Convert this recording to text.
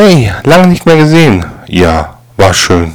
Hey, lange nicht mehr gesehen. Ja, war schön.